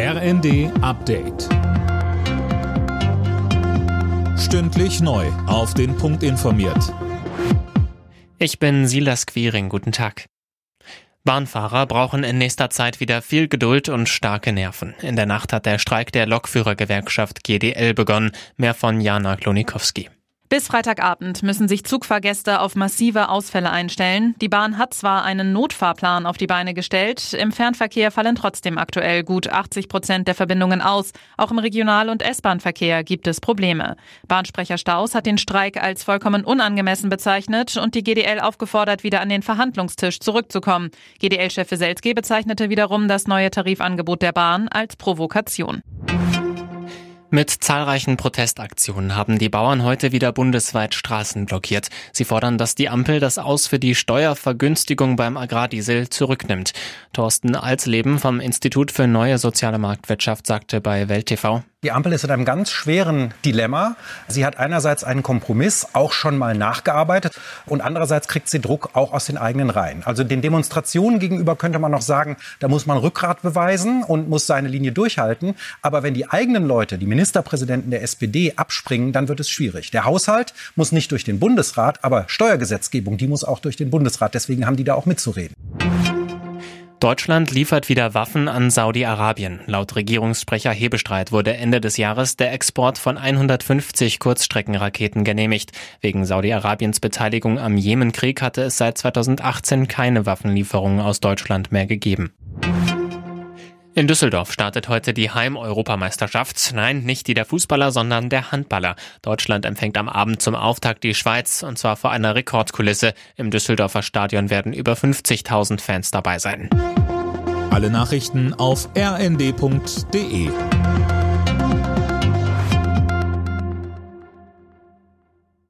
RND Update. Stündlich neu. Auf den Punkt informiert. Ich bin Silas Quiring. Guten Tag. Bahnfahrer brauchen in nächster Zeit wieder viel Geduld und starke Nerven. In der Nacht hat der Streik der Lokführergewerkschaft GDL begonnen. Mehr von Jana Klonikowski. Bis Freitagabend müssen sich Zugfahrgäste auf massive Ausfälle einstellen. Die Bahn hat zwar einen Notfahrplan auf die Beine gestellt, im Fernverkehr fallen trotzdem aktuell gut 80 Prozent der Verbindungen aus. Auch im Regional- und S-Bahn-Verkehr gibt es Probleme. Bahnsprecher Staus hat den Streik als vollkommen unangemessen bezeichnet und die GDL aufgefordert, wieder an den Verhandlungstisch zurückzukommen. GDL-Chef Selski bezeichnete wiederum das neue Tarifangebot der Bahn als Provokation. Mit zahlreichen Protestaktionen haben die Bauern heute wieder bundesweit Straßen blockiert. Sie fordern, dass die Ampel das Aus für die Steuervergünstigung beim Agrardiesel zurücknimmt. Thorsten Alsleben vom Institut für neue soziale Marktwirtschaft sagte bei Welt TV. Die Ampel ist in einem ganz schweren Dilemma. Sie hat einerseits einen Kompromiss auch schon mal nachgearbeitet und andererseits kriegt sie Druck auch aus den eigenen Reihen. Also den Demonstrationen gegenüber könnte man noch sagen, da muss man Rückgrat beweisen und muss seine Linie durchhalten. Aber wenn die eigenen Leute, die Ministerpräsidenten der SPD abspringen, dann wird es schwierig. Der Haushalt muss nicht durch den Bundesrat, aber Steuergesetzgebung, die muss auch durch den Bundesrat. Deswegen haben die da auch mitzureden. Deutschland liefert wieder Waffen an Saudi-Arabien. Laut Regierungssprecher Hebestreit wurde Ende des Jahres der Export von 150 Kurzstreckenraketen genehmigt. Wegen Saudi-Arabiens Beteiligung am Jemenkrieg hatte es seit 2018 keine Waffenlieferungen aus Deutschland mehr gegeben. In Düsseldorf startet heute die Heim-Europameisterschaft. Nein, nicht die der Fußballer, sondern der Handballer. Deutschland empfängt am Abend zum Auftakt die Schweiz und zwar vor einer Rekordkulisse. Im Düsseldorfer Stadion werden über 50.000 Fans dabei sein. Alle Nachrichten auf rnd.de